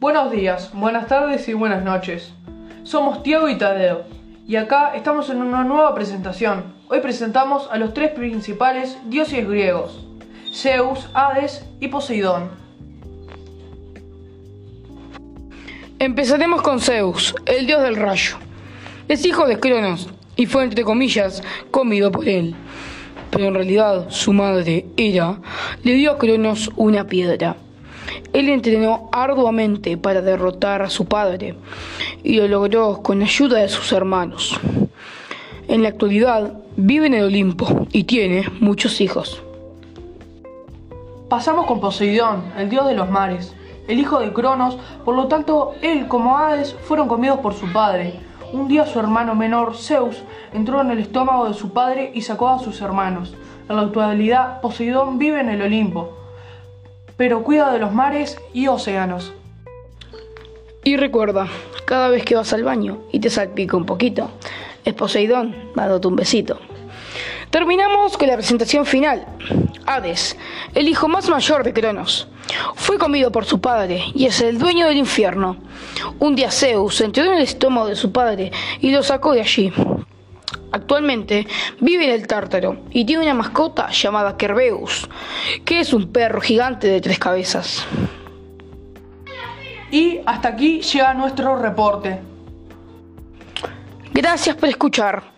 Buenos días, buenas tardes y buenas noches. Somos Tiago y Tadeo y acá estamos en una nueva presentación. Hoy presentamos a los tres principales dioses griegos, Zeus, Hades y Poseidón. Empezaremos con Zeus, el dios del rayo. Es hijo de Cronos y fue, entre comillas, comido por él. Pero en realidad su madre, Hera, le dio a Cronos una piedra. Él entrenó arduamente para derrotar a su padre y lo logró con ayuda de sus hermanos. En la actualidad vive en el Olimpo y tiene muchos hijos. Pasamos con Poseidón, el dios de los mares, el hijo de Cronos, por lo tanto él como Hades fueron comidos por su padre. Un día su hermano menor, Zeus, entró en el estómago de su padre y sacó a sus hermanos. En la actualidad, Poseidón vive en el Olimpo, pero cuida de los mares y océanos. Y recuerda, cada vez que vas al baño y te salpica un poquito, es Poseidón dándote un besito. Terminamos con la presentación final. Hades, el hijo más mayor de Cronos, fue comido por su padre y es el dueño del infierno. Un día Zeus entró en el estómago de su padre y lo sacó de allí. Actualmente vive en el Tártaro y tiene una mascota llamada Kerbeus, que es un perro gigante de tres cabezas. Y hasta aquí llega nuestro reporte. Gracias por escuchar.